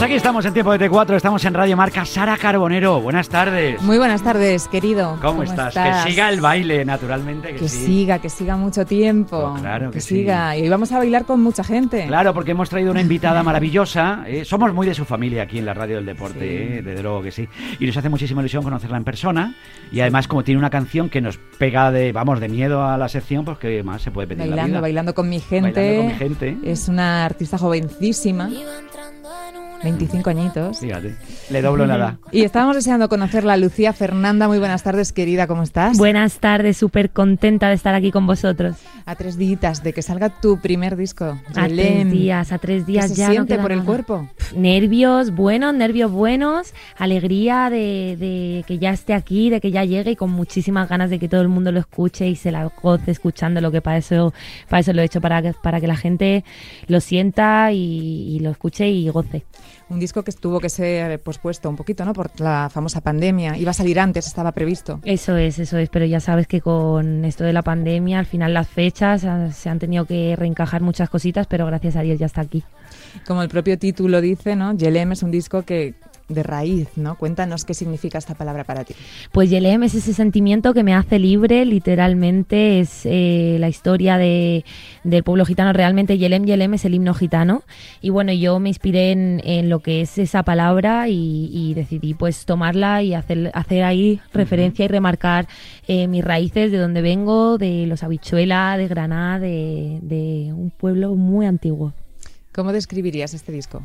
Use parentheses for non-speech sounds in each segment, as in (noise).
Pues aquí estamos en tiempo de T4, estamos en Radio Marca. Sara Carbonero, buenas tardes. Muy buenas tardes, querido. ¿Cómo, estás? Que siga el baile, naturalmente. Que, siga, que siga mucho tiempo. Oh, claro que, siga. Y vamos a bailar con mucha gente. Claro, porque hemos traído una invitada maravillosa. ¿eh? somos muy de su familia aquí en la Radio del Deporte, ¿eh? desde luego que sí. Y nos hace muchísima ilusión conocerla en persona. Y además, como tiene una canción que nos pega de, vamos, de miedo a la sección, pues que más se puede pedir bailando, la vida. Bailando con mi gente. Bailando con mi gente. Es una artista jovencísima. 25 añitos. Fíjate, le doblo nada. Y estábamos deseando conocerla, Lucía Fernanda. Muy buenas tardes, querida, ¿cómo estás? Buenas tardes, súper contenta de estar aquí con vosotros. A tres días de que salga tu primer disco. A tres días, a tres días ¿Qué ya. Se siente por el cuerpo? Nervios buenos, nervios buenos, alegría de, de, que ya esté aquí, de que ya llegue y con muchísimas ganas de que todo el mundo lo escuche y se la goce escuchando lo que para eso, para eso lo he hecho, para que, para que la gente lo sienta y, y lo escuche y goce. Un disco que tuvo que ser pospuesto un poquito, ¿no? Por la famosa pandemia. Iba a salir antes, estaba previsto. Eso es, eso es. Pero ya sabes que con esto de la pandemia, al final las fechas se han tenido que reencajar muchas cositas, pero gracias a Dios ya está aquí. Como el propio título dice, ¿no? Yelem es un disco que de raíz, ¿no? Cuéntanos qué significa esta palabra para ti. Pues Yelem es ese sentimiento que me hace libre, literalmente es eh, la historia de, del pueblo gitano. Realmente Yelem Yelem es el himno gitano y bueno, yo me inspiré en, en lo que es esa palabra y, y, decidí pues tomarla y hacer, hacer ahí referencia y remarcar eh, mis raíces, de donde vengo, de los habichuela, de Granada, de, de un pueblo muy antiguo. ¿Cómo describirías este disco?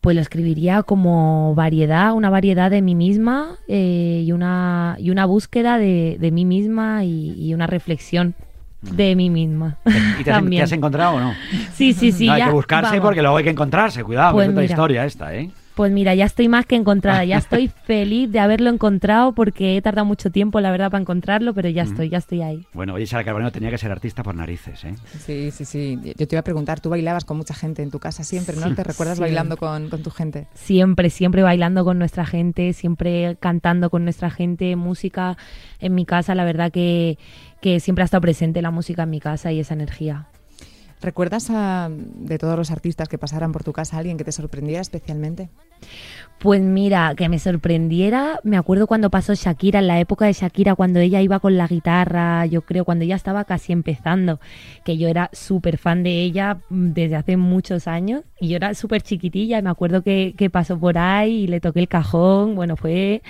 Pues lo escribiría como variedad, una variedad de mí misma eh, y, una, y una búsqueda de, de mí misma y, y, una reflexión de mí misma. (laughs) ¿Y te has, ¿te has encontrado o no? Sí, sí, sí. No, hay ya, que buscarse vamos. porque luego hay que encontrarse, cuidado, Pues que es otra historia esta, ¿eh? Pues mira, ya estoy más que encontrada, ya (laughs) estoy feliz de haberlo encontrado porque he tardado mucho tiempo, la verdad, para encontrarlo, pero ya estoy, ya estoy ahí. Bueno, oye, Sara Carbonero tenía que ser artista por narices, ¿eh? Sí, sí, sí. Yo te iba a preguntar, tú bailabas con mucha gente en tu casa siempre, ¿no? ¿Te recuerdas Sí. bailando con, con tu gente? Siempre, siempre bailando con nuestra gente, siempre cantando con nuestra gente, música en mi casa, la verdad que, que siempre ha estado presente la música en mi casa y esa energía. ¿Recuerdas a, de todos los artistas que pasaran por tu casa a alguien que te sorprendiera especialmente? Pues mira, que me sorprendiera, me acuerdo cuando pasó Shakira, en la época de Shakira, cuando ella iba con la guitarra, yo creo, cuando ella estaba casi empezando, que yo era súper fan de ella mm, desde hace muchos años, y yo era súper chiquitilla, y me acuerdo que, que pasó por ahí y le toqué el cajón, bueno, fue,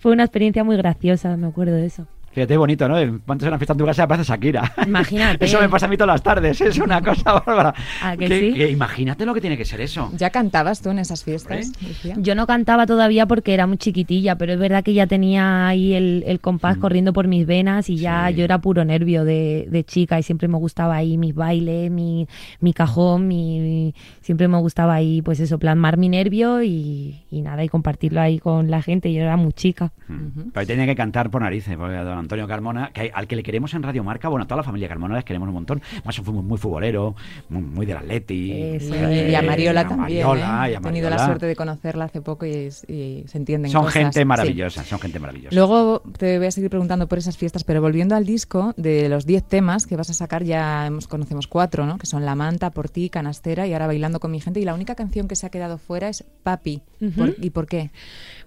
fue una experiencia muy graciosa, me acuerdo de eso. Fíjate, bonito, ¿no? Cuando se una fiesta en tu casa aparece Shakira. Imagínate. (laughs) Eso me pasa a mí todas las tardes, es una cosa bárbara. ¿A que sí? que imagínate lo que tiene que ser eso. ¿Ya cantabas tú en esas fiestas? Yo no cantaba todavía porque era muy chiquitilla, pero es verdad que ya tenía ahí el, el compás Mm. corriendo por mis venas y ya Sí. yo era puro nervio de, de chica y siempre me gustaba ahí mis bailes, mi, mi cajón, mi, siempre me gustaba ahí pues eso, plasmar mi nervio y, y nada, y compartirlo ahí con la gente. Yo era muy chica. Mm. Pero tenía que cantar por narices, porque Antonio Carmona, que hay- al que le queremos en Radio Marca, bueno, a toda la familia Carmona les queremos un montón. Más fue muy, muy futbolero, muy, muy del Atleti. Y, a Mariola a también. Mariola, ¿eh? y a He tenido la Mariola. suerte de conocerla hace poco y, es- y se entienden Son cosas. gente Sí. maravillosa, son gente maravillosa. Luego te voy a seguir preguntando por esas fiestas, pero volviendo al disco, de los 10 temas que vas a sacar, ya hemos, conocemos cuatro, ¿no? Que son La Manta, Por ti, Canastera y ahora Bailando con mi gente. Y la única canción que se ha quedado fuera es Papi. ¿Por- ¿Y por qué?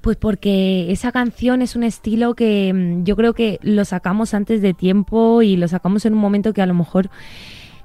Pues porque esa canción es un estilo que mm, yo creo que lo sacamos antes de tiempo y lo sacamos en un momento que a lo mejor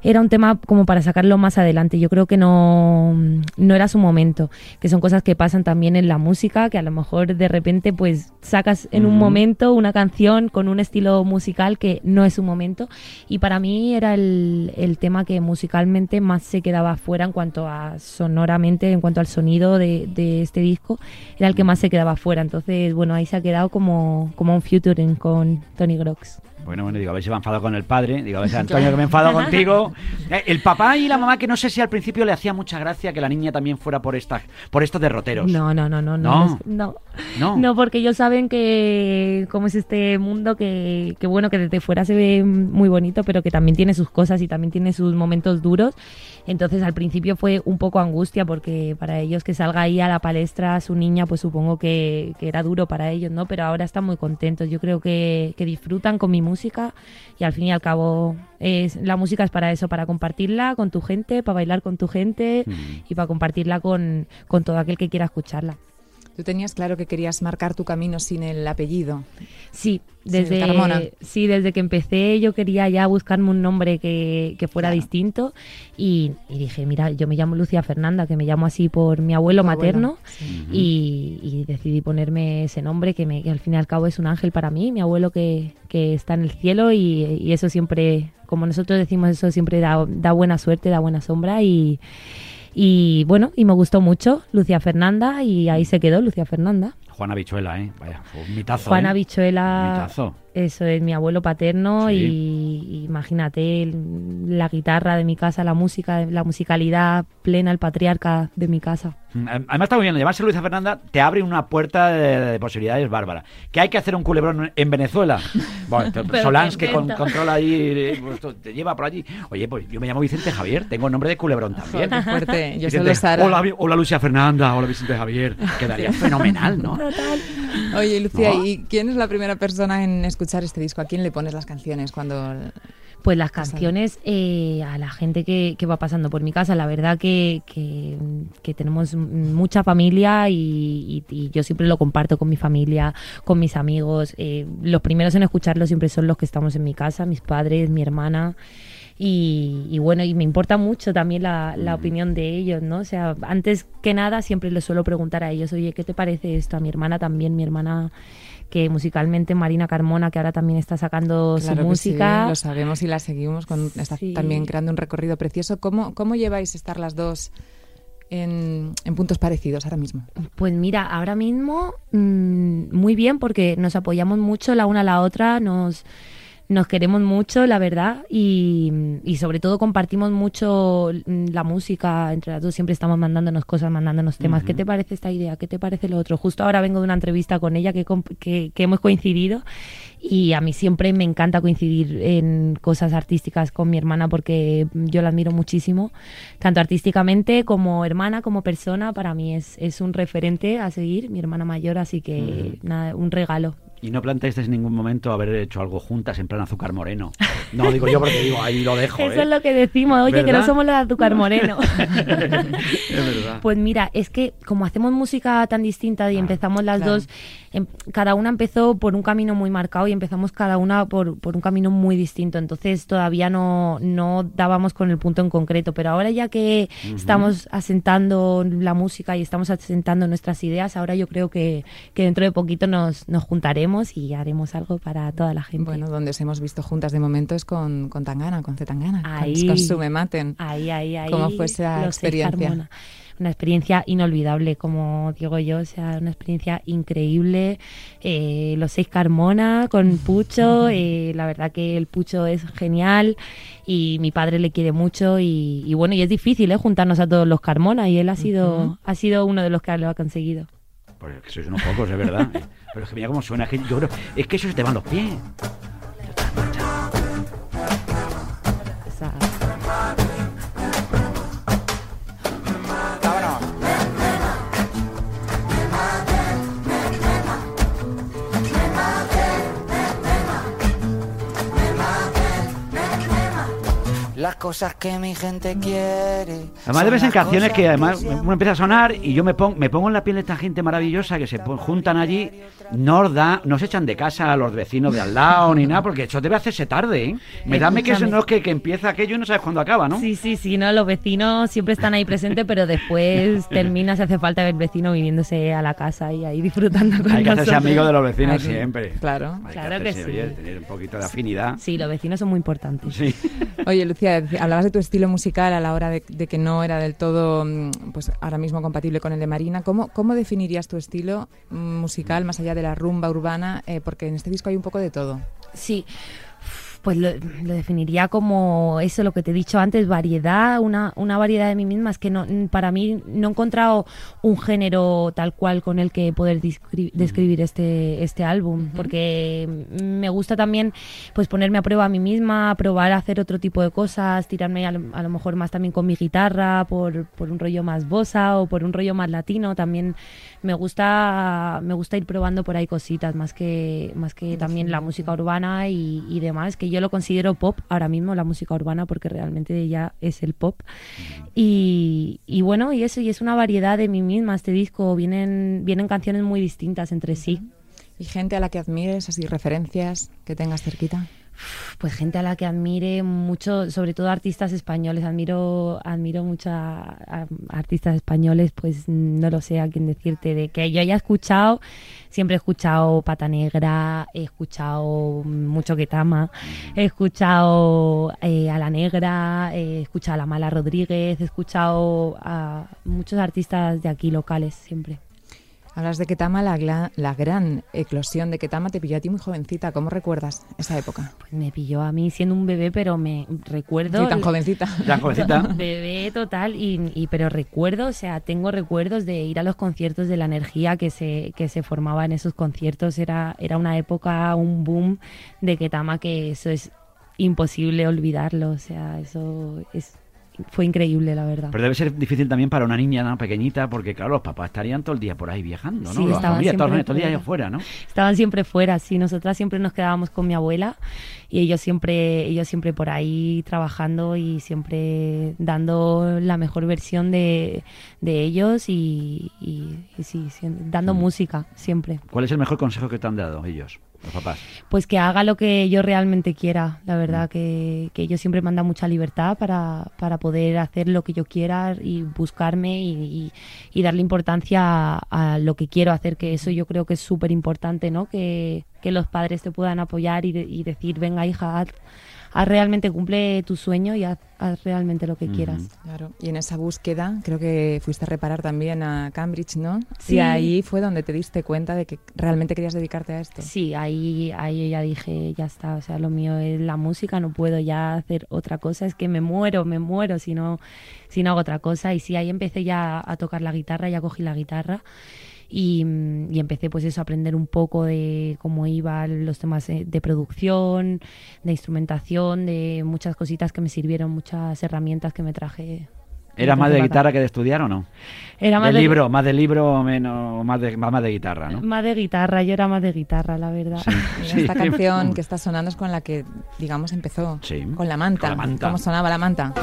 era un tema como para sacarlo más adelante. Yo creo que no, no era su momento, que son cosas que pasan también en la música, que a lo mejor de repente pues sacas en un momento una canción con un estilo musical que no es su momento. Y para mí era el, el tema que musicalmente más se quedaba fuera en cuanto a sonoramente, en cuanto al sonido de, de este disco, era el que más se quedaba fuera. Entonces, bueno, ahí se ha quedado como, como un featuring con Tony Grox. Bueno, bueno, digo, a ver si me ha enfadado con el padre. Digo, a ver si (laughs) Antonio que me enfado contigo. Eh, El papá y la mamá que no sé si al principio le hacía mucha gracia que la niña también fuera por estas, por estos derroteros. No, no, no, no, No. no, no, No. no, porque ellos saben que cómo es este mundo que, que bueno que desde fuera se ve muy bonito, pero que también tiene sus cosas y también tiene sus momentos duros. Entonces al principio fue un poco angustia porque para ellos que salga ahí a la palestra su niña, pues supongo que, que era duro para ellos, ¿no? Pero ahora están muy contentos. Yo creo que, que disfrutan con mi música y al fin y al cabo es, la música es para eso, para compartirla con tu gente, para bailar con tu gente Mm. y para compartirla con, con todo aquel que quiera escucharla. Tú tenías claro que querías marcar tu camino sin el apellido. Sí, desde, Carmona. sí, desde que empecé yo quería ya buscarme un nombre que, que fuera Claro. distinto y, y dije, mira, yo me llamo Lucia Fernanda, que me llamo así por mi abuelo Tu materno sí. y, y decidí ponerme ese nombre que, me, que al fin y al cabo es un ángel para mí, mi abuelo que, que está en el cielo y, y eso siempre, como nosotros decimos, eso siempre da, da buena suerte, da buena sombra y... Y bueno, y me gustó mucho Lucia Fernanda y ahí se quedó Lucia Fernanda. Juana Bichuela, ¿eh? Vaya, fue un mitazo. Juana ¿eh? Bichuela, Mitazo. eso es mi abuelo paterno Sí. y, imagínate el- la guitarra de mi casa, la música, la musicalidad plena, el patriarca de mi casa. Mm, Además está muy bien, llamarse Luisa Fernanda te abre una puerta de, de posibilidades bárbara. ¿Que hay que hacer un culebrón en Venezuela? (laughs) Bueno, Solans que con- controla ahí, eh, pues, te lleva por allí. Oye, pues yo me llamo Vicente Javier, tengo nombre de culebrón también. Fuerte. Yo (laughs) Vicente, Sara. hola, hola Lucia Fernanda, hola Vicente Javier. (laughs) Quedaría fenomenal, ¿no? Oye, Lucía, ¿No? ¿y quién es la primera persona en escuchar este disco? ¿A quién le pones las canciones cuando...? Pues las canciones eh, a la gente que, que va pasando por mi casa, la verdad que, que, que tenemos mucha familia y, y- y yo siempre lo comparto con mi familia, con mis amigos. Eh, los primeros en escucharlo siempre son los que estamos en mi casa, mis padres, mi hermana. Y, y bueno, y me importa mucho también la, la opinión de ellos, ¿no? O sea, antes que nada siempre les suelo preguntar a ellos, oye, ¿qué te parece esto? A mi hermana también, mi hermana que musicalmente Marina Carmona, que ahora también está sacando Claro su que sí, música. lo sabemos y la seguimos. Con, está Sí. también creando un recorrido precioso. ¿Cómo, cómo lleváis estar las dos en, en puntos parecidos ahora mismo? Pues mira, ahora mismo mm, muy bien porque nos apoyamos mucho la una a la otra, nos, nos queremos mucho, la verdad, y, y sobre todo compartimos mucho mm, la música entre las dos, siempre estamos mandándonos cosas, mandándonos temas. ¿Qué te parece esta idea? ¿Qué te parece lo otro? Justo ahora vengo de una entrevista con ella que, que, que hemos coincidido y a mí siempre me encanta coincidir en cosas artísticas con mi hermana porque yo la admiro muchísimo, tanto artísticamente como hermana, como persona. Para mí es, es un referente a seguir, mi hermana mayor, así que nada, un regalo. Y no planteasteis en ningún momento haber hecho algo juntas en plan azúcar moreno. No, (laughs) digo yo porque digo, ahí lo dejo, Eso ¿eh? es lo que decimos, oye, que no somos los de azúcar (laughs) moreno. Es verdad. Pues mira, es que como hacemos música tan distinta y Claro, empezamos las claro. dos, em- cada una empezó por un camino muy marcado y empezamos cada una por, por un camino muy distinto. Entonces todavía no, no dábamos con el punto en concreto. Pero ahora ya que estamos asentando la música y estamos asentando nuestras ideas, ahora yo creo que, que dentro de poquito nos, nos juntaremos y haremos algo para toda la gente. Bueno, donde os hemos visto juntas de momento es con, con Tangana, con C Tangana, con- Ahí. con Sume Maten. Ahí, ahí, ahí. ¿Cómo fue esa experiencia? Una experiencia inolvidable, como digo yo, o sea, una experiencia increíble. Eh, los seis Carmona con Pucho, (laughs) eh, la verdad que el Pucho es genial y mi padre le quiere mucho y, y bueno, y es difícil ¿eh? juntarnos a todos los Carmona y él ha sido, ha sido uno de los que lo ha conseguido. Pues es que sois unos pocos, es verdad. (laughs) Pero es que mira cómo suena. que yo creo, es que eso se te van los pies. Las cosas que mi gente quiere. Además son debes en las canciones que además uno empieza a sonar y yo me pongo, me pongo en la piel de esta gente maravillosa que se juntan allí, no os da, no se echan de casa a los vecinos de al lado ni nada, porque eso debe hacerse tarde, ¿eh? Me dame que eso no es que, que empieza aquello y no sabes cuándo acaba, ¿no? Sí, sí, sí, no, los vecinos siempre están ahí presentes, pero después (laughs) termina, se hace falta el vecino viniéndose a la casa y ahí disfrutando con Hay que hacerse nosotros. amigo de los vecinos siempre. Claro. Hay Claro que hacerse, sí. oye, tener un poquito de afinidad. Sí, los vecinos son muy importantes. Sí. Oye, Lucía, hablabas de tu estilo musical a la hora de, de que no era del todo, mm, pues ahora mismo compatible con el de Marina. ¿Cómo, cómo definirías tu estilo mm, musical más allá de la rumba urbana? Eh, porque en este disco hay un poco de todo. Sí. Pues lo, lo definiría como eso, lo que te he dicho antes, variedad, una, una variedad de mí misma. Es que no, para mí no he encontrado un género tal cual con el que poder descri- describir este, este álbum, porque me gusta también pues ponerme a prueba a mí misma, probar a hacer otro tipo de cosas, tirarme a lo, a lo mejor más también con mi guitarra, por, por un rollo más bossa o por un rollo más latino. También me gusta, me gusta ir probando por ahí cositas, más que, más que también la música urbana y, y demás, que yo lo considero pop ahora mismo, la música urbana, porque realmente ya es el pop. Y, y bueno, y eso, y es una variedad de mí misma este disco, vienen, vienen canciones muy distintas entre sí. ¿Y gente a la que admires, así referencias que tengas cerquita? Pues gente a la que admire mucho, sobre todo artistas españoles, admiro, admiro mucho a, artistas españoles, pues no lo sé a quién decirte, de que yo haya escuchado, siempre he escuchado Pata Negra, he escuchado mucho Ketama, he escuchado eh, a La Negra, he escuchado a La Mala Rodríguez, he escuchado a muchos artistas de aquí locales siempre. Hablas de Ketama, la, la gran eclosión de Ketama te pilló a ti muy jovencita. ¿Cómo recuerdas esa época? Pues me pilló a mí siendo un bebé, pero me recuerdo... Sí, tan jovencita. (laughs) Ya, jovencita. Bebé total, y, y- pero recuerdo, o sea, tengo recuerdos de ir a los conciertos, de la energía que se, que se formaba en esos conciertos. Era, era una época, un boom de Ketama que eso es imposible olvidarlo. O sea, eso es, fue increíble, la verdad. Pero debe ser difícil también para una niña ¿no? pequeñita, porque claro, los papás estarían todo el día por ahí viajando, ¿no? Sí, estaban siempre todo el día afuera, ¿no? Estaban siempre fuera, sí. Nosotras siempre nos quedábamos con mi abuela y ellos siempre, ellos siempre por ahí trabajando y siempre dando la mejor versión de, de ellos y, y- y sí, dando Mm. música siempre. ¿Cuál es el mejor consejo que te han dado ellos, los papás? Pues que haga lo que yo realmente quiera, la verdad, que, que ellos siempre me han dado mucha libertad para, para poder hacer lo que yo quiera y buscarme y, y- y darle importancia a, a lo que quiero hacer, que eso yo creo que es súper importante, ¿no? Que, que los padres te puedan apoyar y, de- y decir, venga hija, haz, haz realmente, cumple tu sueño y haz, haz realmente lo que quieras. Claro. Y en esa búsqueda creo que fuiste a reparar también a Cambridge, ¿no? Sí. Y ahí fue donde te diste cuenta de que realmente querías dedicarte a esto. Sí, ahí, ahí ya dije, ya está, o sea, lo mío es la música, no puedo ya hacer otra cosa, es que me muero, me muero si no, si no hago otra cosa. Y sí, ahí empecé ya a tocar la guitarra, ya cogí la guitarra y, y empecé pues eso, a aprender un poco de cómo iban los temas eh, de producción, de instrumentación, de muchas cositas que me sirvieron, muchas herramientas que me traje. ¿Era me más de guitarra que de estudiar o no? Era más de de- libro, más de libro o menos, más de, más, más de guitarra, ¿no? Más de guitarra, yo era más de guitarra, la verdad. Mira, (laughs) Sí. Esta canción que está sonando es con la que, digamos, empezó. Sí. Con la manta. Con la manta. ¿Cómo sonaba la manta?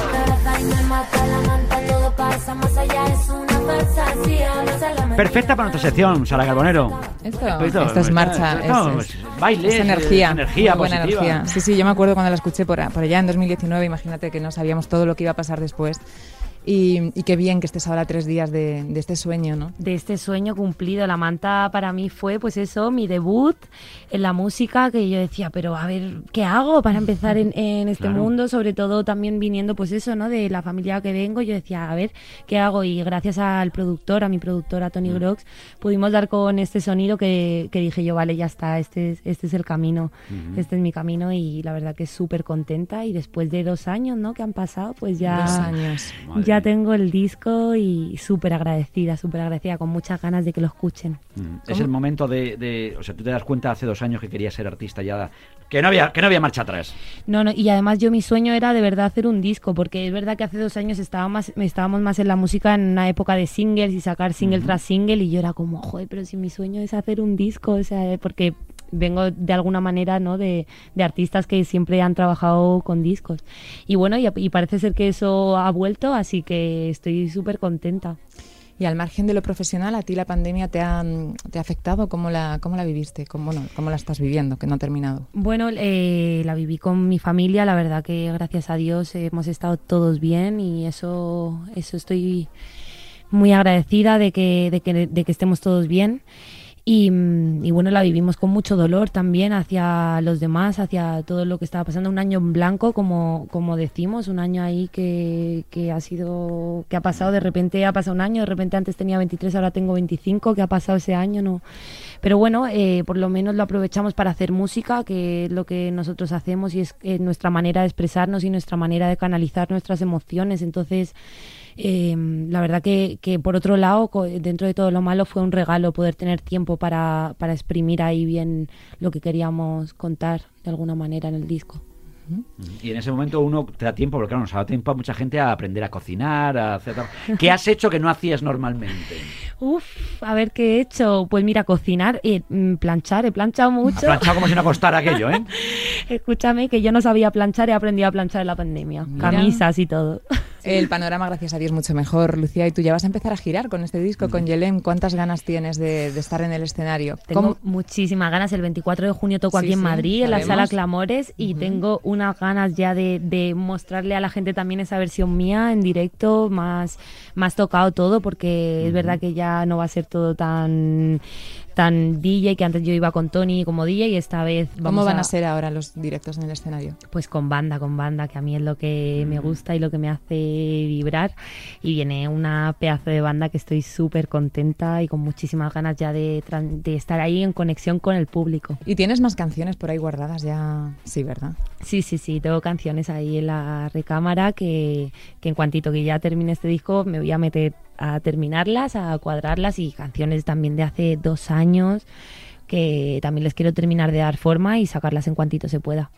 Perfecta para nuestra sección, Sara Carbonero. Esto, Esto- esto es marcha, esto es, es baile, es es energía, buena positiva. energía. Sí, sí, yo me acuerdo cuando la escuché por, por allá en 2019, imagínate que no sabíamos todo lo que iba a pasar después. Y, y qué bien que estés ahora tres días de, de este sueño, ¿no? de este sueño cumplido. La manta para mí fue, pues eso, mi debut en la música, que yo decía, pero a ver, ¿qué hago para empezar en, en este Claro. mundo? Sobre todo también viniendo, pues eso, ¿no? De la familia que vengo, yo decía, a ver, ¿qué hago? Y gracias al productor, a mi productora Tony Grox, pudimos dar con este sonido que, que dije yo, vale, ya está, este es, este es el camino, este es mi camino y la verdad que súper contenta y después de dos años, ¿no? Que han pasado, pues ya... Dos años. Madre Ya mía. tengo el disco y súper agradecida, súper agradecida, con muchas ganas de que lo escuchen. Mm, Es el momento de, de- O sea, tú te das cuenta hace dos años que querías ser artista ya. Que no había, que no había marcha atrás. No, no, y además yo mi sueño era de verdad hacer un disco, porque es verdad que hace dos años estaba más, estábamos más en la música en una época de singles y sacar single tras single, y yo era como, joder, pero si mi sueño es hacer un disco, o sea, porque vengo de alguna manera, ¿no? De, de artistas que siempre han trabajado con discos. Y bueno, y, y parece ser que eso ha vuelto, así que estoy súper contenta. Y al margen de lo profesional, ¿a ti la pandemia te ha, te ha afectado? ¿Cómo la, cómo la viviste? ¿Cómo, bueno, ¿Cómo la estás viviendo, que no ha terminado? Bueno, eh, la viví con mi familia, la verdad que gracias a Dios hemos estado todos bien y eso, eso estoy muy agradecida de que, de que, de que estemos todos bien. Y, mm, y bueno, la vivimos con mucho dolor también hacia los demás, hacia todo lo que estaba pasando. Un año en blanco, como, como decimos, un año ahí que, que ha sido, que ha pasado, de repente ha pasado un año, de repente antes tenía 23, ahora tengo 25, que ha pasado ese año, no. Pero bueno, eh, por lo menos lo aprovechamos para hacer música, que es lo que nosotros hacemos y es eh, nuestra manera de expresarnos y nuestra manera de canalizar nuestras emociones. Entonces, eh, la verdad que, que, por otro lado, dentro de todo lo malo, fue un regalo poder tener tiempo para, para exprimir ahí bien lo que queríamos contar de alguna manera en el disco. Y en ese momento uno te da tiempo, porque claro, nos ha dado tiempo a mucha gente a aprender a cocinar, a hacer... (laughs) ¿Qué has hecho que no hacías normalmente? Uf, a ver qué he hecho. Pues mira, cocinar, eh, mm, planchar, he planchado mucho. Planchado como si no costara (laughs) aquello, ¿eh? Escúchame, que yo no sabía planchar, he aprendido a planchar en la pandemia. Mira. Camisas y todo. El panorama, gracias a Dios, mucho mejor. Lucía, y tú ya vas a empezar a girar con este disco, con Yelem. ¿Cuántas ganas tienes de, de estar en el escenario? Tengo ¿Cómo- muchísimas ganas. El 24 de junio toco Sí, aquí en sí, Madrid, en la sala Clamores, y tengo unas ganas ya de, de mostrarle a la gente también esa versión mía en directo, más, más tocado todo, porque es verdad que ya no va a ser todo tan tan DJ que antes yo iba con Tony como DJ y esta vez ¿Cómo vamos van a ser ahora los directos en el escenario? pues con banda, con banda, que a mí es lo que me gusta y lo que me hace vibrar. Y viene una pedazo de banda que estoy súper contenta y con muchísimas ganas ya de, de estar ahí en conexión con el público. ¿Y tienes más canciones por ahí guardadas ya? Sí, ¿verdad? Sí, sí, sí, tengo canciones ahí en la recámara que, que en cuantito que ya termine este disco me voy a meter a terminarlas, a cuadrarlas y canciones también de hace dos años que también les quiero terminar de dar forma y sacarlas en cuantito se pueda.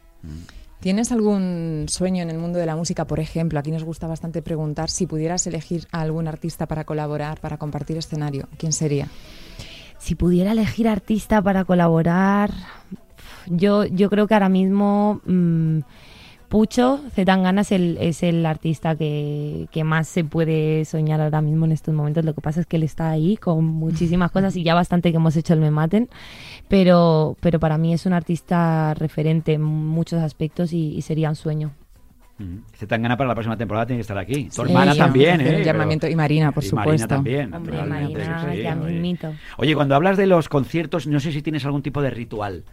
¿Tienes algún sueño en el mundo de la música, por ejemplo? Aquí nos gusta bastante preguntar si pudieras elegir a algún artista para colaborar, para compartir escenario. ¿Quién sería? Si pudiera elegir artista para colaborar, yo, yo creo que ahora mismo mm, Pucho Zetangana es el, es el artista que, que más se puede soñar ahora mismo en estos momentos. Lo que pasa es que él está ahí con muchísimas (laughs) cosas y ya bastante que hemos hecho el Me Maten, pero, pero para mí es un artista referente en muchos aspectos y, y sería un sueño. Se tan gana para la próxima temporada, tiene que estar aquí. Tu Sí, hermana también, ¿eh? un llamamiento. Y Marina, por y supuesto. Marina también. Hombre, Marina, sí. Oye, cuando hablas de los conciertos, no sé si tienes algún tipo de ritual.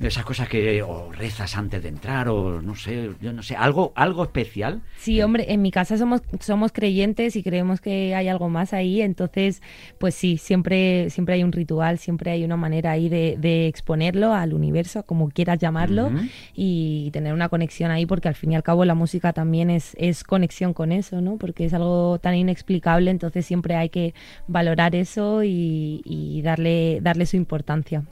Esas cosas que o rezas antes de entrar o no sé, yo no sé, algo algo especial. Sí, hombre, en mi casa somos, somos creyentes y creemos que hay algo más ahí, entonces, pues sí, siempre, siempre hay un ritual, siempre hay una manera ahí de, de exponerlo al universo, como quieras llamarlo, y tener una conexión ahí, porque al fin y al cabo la música también es, es conexión con eso, ¿no? Porque es algo tan inexplicable, entonces siempre hay que valorar eso y, y darle, darle su importancia.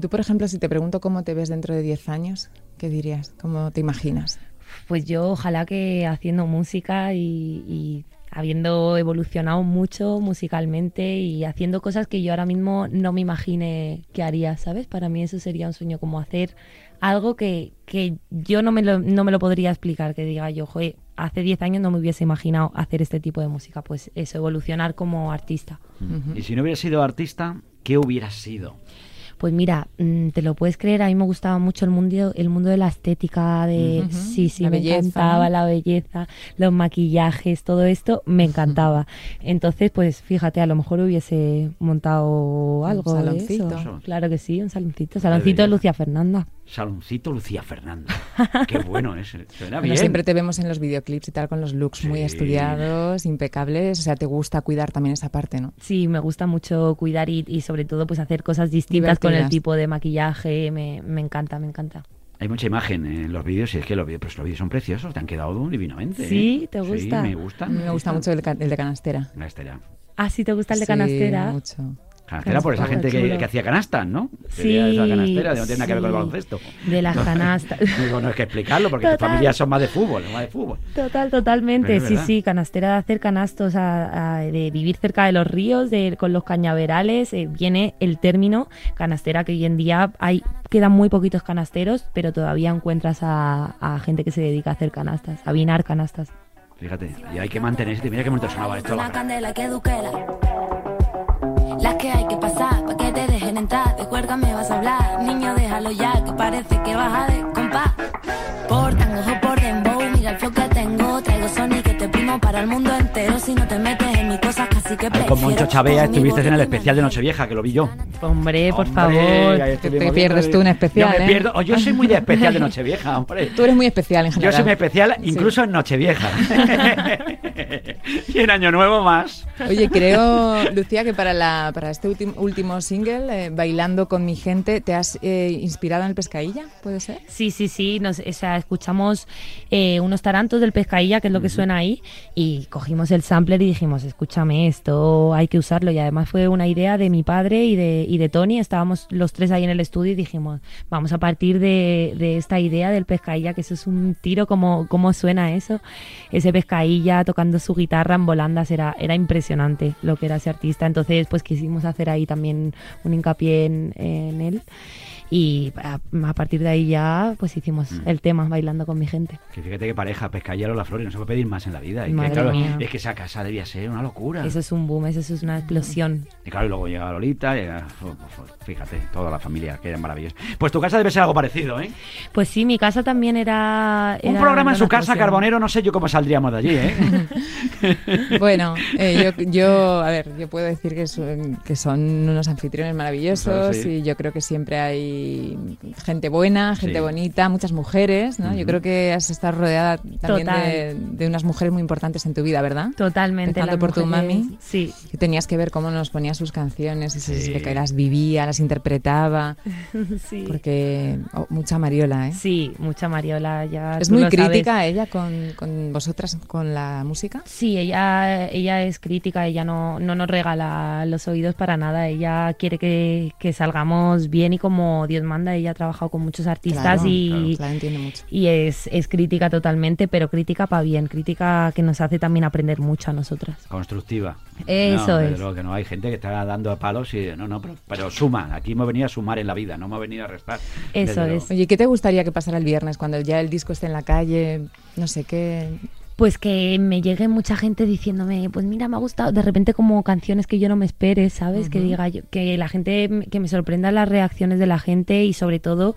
Tú, por ejemplo, si te pregunto cómo te ves dentro de 10 años, ¿qué dirías? ¿Cómo te imaginas? Pues yo ojalá que haciendo música y, y habiendo evolucionado mucho musicalmente y haciendo cosas que yo ahora mismo no me imagine que haría, ¿sabes? Para mí eso sería un sueño, como hacer algo que, que yo no me, lo, no me lo podría explicar, que diga yo, joder, hace 10 años no me hubiese imaginado hacer este tipo de música, pues eso, evolucionar como artista. Y si no hubieras sido artista, ¿qué hubieras sido? Pues mira, mm, te lo puedes creer, a mí me gustaba mucho el mundo, el mundo de la estética, de sí, sí, La me belleza, encantaba ¿no? la belleza, los maquillajes, todo esto me encantaba. Entonces, pues fíjate, a lo mejor hubiese montado algo de saloncito. eso. Claro que sí, un saloncito, saloncito de. Lucia Fernanda. Saloncito Lucía Fernanda. (laughs) Qué bueno es. Suena Bueno, bien. siempre te vemos en los videoclips y tal con los looks muy Sí. estudiados, impecables. O sea, te gusta cuidar también esa parte, ¿no? Sí, me gusta mucho cuidar y, y sobre todo pues hacer cosas distintas con el tipo de maquillaje, me, me encanta, me encanta. Hay mucha imagen en los vídeos y es que los vídeos, pues los vídeos son preciosos, te han quedado divinamente. ¿eh? Sí, ¿te Sí, gusta? me gusta. A mí me gusta mucho el, el de canastera. La Estela. Ah, sí, ¿te gusta el de Sí, canastera? mucho. Canastera por esa gente que, hacía canastas, ¿no? Sí, esa canastera, no tiene nada que ver con el baloncesto. De las canastas. (laughs) Digo, no hay (laughs) que explicarlo porque tus familias son más de fútbol, más de fútbol. Total, totalmente. Es Sí, sí, canastera de hacer canastos, a- a- de vivir cerca de los ríos, de, con los cañaverales. eh, viene el término canastera que hoy en día hay quedan muy poquitos canasteros, pero todavía encuentras a, a gente que se dedica a hacer canastas, a vinar canastas. Fíjate, y hay que mantenerse. Mira qué bonito sonaba esto. Una candela que duquela. Las que hay que pasar pa' que te dejen entrar. De cuerda me vas a hablar. Niño, déjalo ya, que parece que vas a de compás. Por tangos o por dembow, mira el flow que tengo. Traigo Sony que te primo para el mundo entero. Si no te metes Ahí con Moncho Chavea estuviste en el especial de Nochevieja, que lo vi yo. Hombre, por Hombre, favor. Te- pierdes tú un especial, Yo me ¿eh? pierdo. oh, yo soy muy de especial de (laughs) Nochevieja, hombre. Tú eres muy especial en Yo general. soy muy especial, Sí. incluso en Nochevieja. (laughs) y en Año Nuevo más. Oye, creo, Lucía, que para, la, para este último último single, eh, Bailando con mi gente, ¿te has eh, inspirado en el Pescailla? ¿Puede ser? Sí, sí, sí. Nos, o sea, escuchamos eh, unos tarantos del pescailla, que es lo que suena ahí, y cogimos el sampler y dijimos, escúchame, esto hay que usarlo. Y además fue una idea de mi padre y de, y de Tony. Estábamos los tres ahí en el estudio y dijimos, vamos a partir de, de esta idea del pescailla, que eso es un tiro, como cómo suena eso. Ese pescailla tocando su guitarra en volandas era, era impresionante lo que era ese artista. Entonces, pues quisimos hacer ahí también un hincapié en, en él. Y a, a partir de ahí ya pues hicimos Mm. el tema bailando con mi gente. Que fíjate que pareja, Pescallero La Flor, y no se puede pedir más en la vida. Y que, Madre claro, mía. es que esa casa debía ser una locura. Eso es un boom, eso es una explosión. Y claro, y luego llega Lolita, llega- fíjate, toda la familia, que eran maravillosos. Pues tu casa debe ser algo parecido, ¿eh? Pues sí, mi casa también era... Un era programa en su casa, explosión. Carbonero, no sé yo cómo saldríamos de allí, ¿eh? (laughs) Bueno, eh, yo, yo, a ver, yo puedo decir que son, que son unos anfitriones maravillosos Sí. y yo creo que siempre hay gente buena, gente Sí. bonita, muchas mujeres, ¿no? Yo creo que has estado rodeada también de, de unas mujeres muy importantes en tu vida, ¿verdad? Totalmente. Empezando por tu mami. Sí, Que tenías que ver cómo nos ponía sus canciones, y si Sí. que las vivía, las interpretaba, (laughs) sí. porque oh, mucha Mariola, ¿eh? Sí, mucha Mariola ya. Es muy sabes. crítica ella con, con vosotras, con la música. Sí, ella, ella es crítica, ella no, no nos regala los oídos para nada, ella quiere que, que salgamos bien y como Dios manda, ella ha trabajado con muchos artistas Claro, y, La entiende mucho. y es, es crítica totalmente, pero crítica para bien, crítica que nos hace también aprender mucho a nosotras. Constructiva. Eso No, es. que no hay gente que está dando palos y no, no, pero, pero suma. Aquí hemos venido a sumar en la vida, no hemos venido a restar. Eso luego. es. Oye, ¿qué te gustaría que pasara el viernes cuando ya el disco esté en la calle? No sé qué. Pues que me llegue mucha gente diciéndome, pues mira, me ha gustado, de repente como canciones que yo no me espere, ¿sabes? Que diga yo, que la gente, que me sorprendan las reacciones de la gente y sobre todo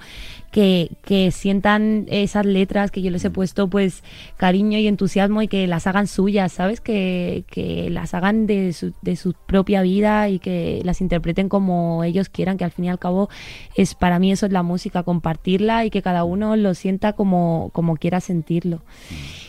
que, que sientan esas letras que yo les he puesto pues cariño y entusiasmo y que las hagan suyas, ¿sabes? Que, que las hagan de su, de su propia vida y que las interpreten como ellos quieran, que al fin y al cabo es para mí eso es la música, compartirla y que cada uno lo sienta como, como quiera sentirlo.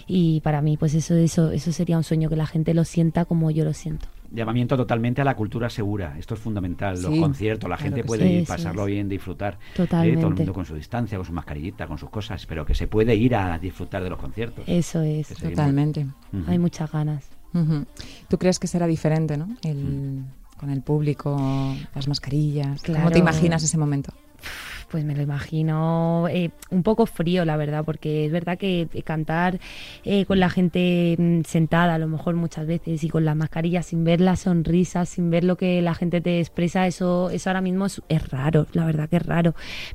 Y para mí, pues eso, eso, eso sería un sueño, que la gente lo sienta como yo lo siento. Llamamiento totalmente a la cultura segura. Esto es fundamental. Los Sí, conciertos, la claro gente puede sí. ir, pasarlo es. bien, disfrutar. ¿eh? Todo el Totalmente. mundo con su distancia, con su mascarillita, con sus cosas, pero que se puede ir a disfrutar de los conciertos. Eso es. Totalmente. Hay muchas ganas. Ujú. ¿Tú crees que será diferente, no? El, con el público, las mascarillas. ¿Cómo Claro. te imaginas ese momento? Pues me lo imagino eh, un poco frío, la verdad, porque es verdad que eh, cantar eh, con la gente mm, sentada, a lo mejor muchas veces, y con la mascarilla, sin ver las sonrisas, sin ver lo que la gente te expresa, eso, eso ahora mismo es, es raro, la verdad que es raro.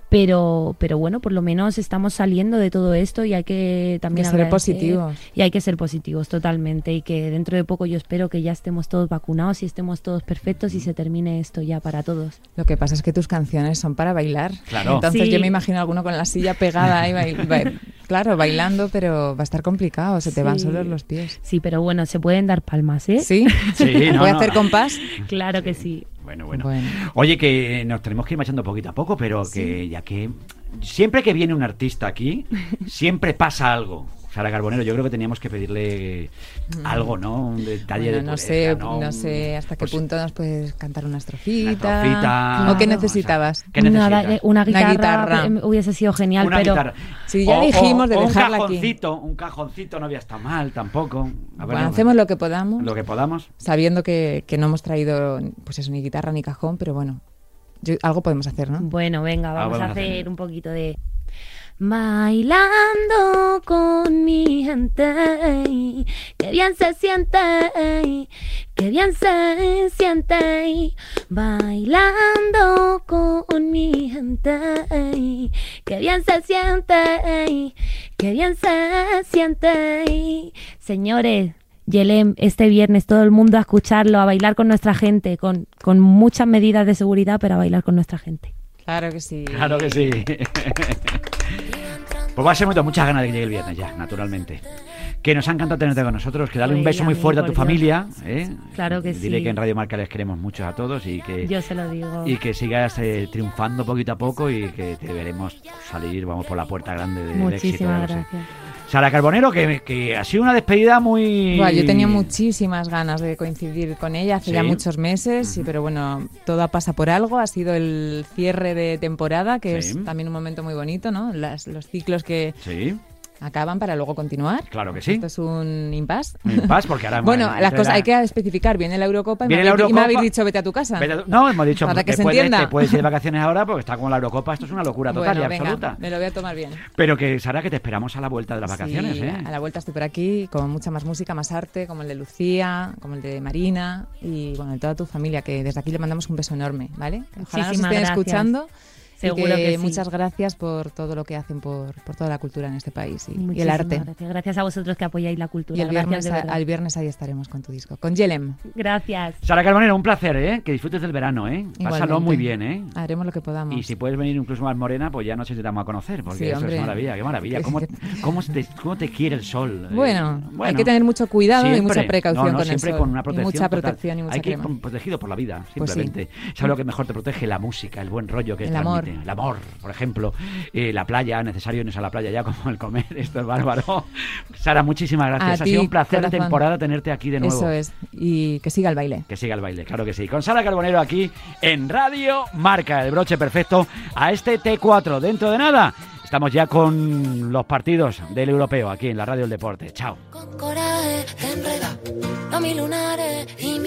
Pero, pero bueno, por lo menos estamos saliendo de todo esto y hay que también Que ser positivos. Y hay que ser positivos totalmente y que dentro de poco yo espero que ya estemos todos vacunados y estemos todos perfectos y se termine esto ya para todos. Lo que pasa es que tus canciones son para bailar. Claro. Entonces Sí. yo me imagino a alguno con la silla pegada ahí, bail- claro, bailando, pero va a estar complicado, se te van solos los pies. Sí, pero bueno, se pueden dar palmas, ¿eh? ¿Sí? Sí, (laughs) no, ¿Puede no. hacer compás? Claro que sí. Bueno, bueno, Bueno. Oye, que nos tenemos que ir marchando poquito a poco, pero que ya que siempre que viene un artista aquí, siempre pasa algo. Sara Carbonero, yo creo que teníamos que pedirle algo, ¿no? Un detalle Bueno, de no pureza, sé, ¿no? sé hasta qué pues, punto nos puedes cantar una una estrofita. estrofita, ¿O qué ¿no? necesitabas? ¿Qué necesitas? Nada, eh, una guitarra, guitarra. eh, hubiese sido genial, Una pero guitarra. Sí, ya dijimos de o dejarla un aquí. cajoncito, un cajoncito no había estado mal tampoco. A ver, Bueno, hacemos lo que podamos, lo que podamos. sabiendo que, que no hemos traído pues eso, ni guitarra ni cajón, pero bueno, yo- algo podemos hacer, ¿no? bueno, venga, vamos a a hacer. hacer un poquito de Bailando con mi gente, que bien se siente, que bien se siente. Bailando con mi gente, que bien se siente, que bien se siente. Señores, Yelem, este viernes todo el mundo a escucharlo, a bailar con nuestra gente, con, con muchas medidas de seguridad, pero a bailar con nuestra gente. Claro que sí. Claro que sí. (laughs) Pues va a ser muy, muchas ganas de que llegue el viernes ya, naturalmente. Que nos ha encantado tenerte con nosotros, que darle un beso muy fuerte a tu Dios. familia. ¿eh? Claro que Dile sí. que en Radio Marca les queremos mucho a todos y que, Yo se lo digo. y que sigas eh, triunfando poquito a poco y que te veremos salir, vamos, por la puerta grande de, del éxito. Muchísimas sé. gracias. Sara Carbonero, que, que ha sido una despedida muy... Yo tenía muchísimas ganas de coincidir con ella hace ya muchos meses, sí, pero bueno, todo pasa por algo. Ha sido el cierre de temporada, que Sí. es también un momento muy bonito, ¿no? Las- los ciclos que Sí, acaban para luego continuar. claro que sí. Esto es un impasse. Un impasse, porque ahora... (laughs) Bueno, entre las cosas la- hay que especificar. Viene la Eurocopa y, Viene me, la habéis- y me Eurocopa. habéis dicho vete a tu casa. Vete- No, hemos dicho Para que se puedes- entienda. te puedes ir de (laughs) vacaciones ahora porque está con la Eurocopa, esto es una locura total bueno, y venga, absoluta. me lo voy a tomar bien. Pero que, Sara, que te esperamos a la vuelta de las vacaciones, Sí, ¿eh? A la vuelta estoy por aquí con mucha más música, más arte, como el de Lucía, como el de Marina y bueno, de toda tu familia, que desde aquí le mandamos un beso enorme, ¿vale? Ojalá nos Muchísimas estén gracias. escuchando. Seguro que sí. Muchas gracias por todo lo que hacen por, por toda la cultura en este país y, y el Muchísimas arte. Gracias. gracias a vosotros que apoyáis la cultura. Y el Gracias, viernes, de a- verdad. al viernes ahí estaremos con tu disco. Con Yelem. Gracias. Sara Carbonero, un placer, ¿eh? Que disfrutes del verano, ¿eh? Pásalo muy bien, ¿eh? Haremos lo que podamos. Y si puedes venir incluso más morena, pues ya no sé si te vamos a conocer, porque Sí, eso hombre. es maravilla, qué maravilla. ¿Cómo, (laughs) cómo te, cómo te quiere el sol? eh? Bueno, hay que tener mucho cuidado y mucha precaución no, no, con el siempre sol. con una Y protección. mucha total. protección y mucha Hay que ir protegido por la vida, Pues sí. simplemente. ¿Sabes lo que mejor te protege? La música, el buen rollo que El amor. Transmite. El amor, por ejemplo. Eh, la playa, necesario irnos a la playa ya como el comer. (laughs) Esto es bárbaro. Sara, muchísimas gracias. A ha sido un placer de corazón. temporada tenerte aquí de nuevo. Eso es. Y que siga el baile. Que siga el baile, claro que sí. Con Sara Carbonero aquí en Radio Marca, el broche perfecto a este T4. Dentro de nada, estamos ya con los partidos del europeo aquí en la Radio del Deporte. Chao. Con coraje te enreda, no mis lunares y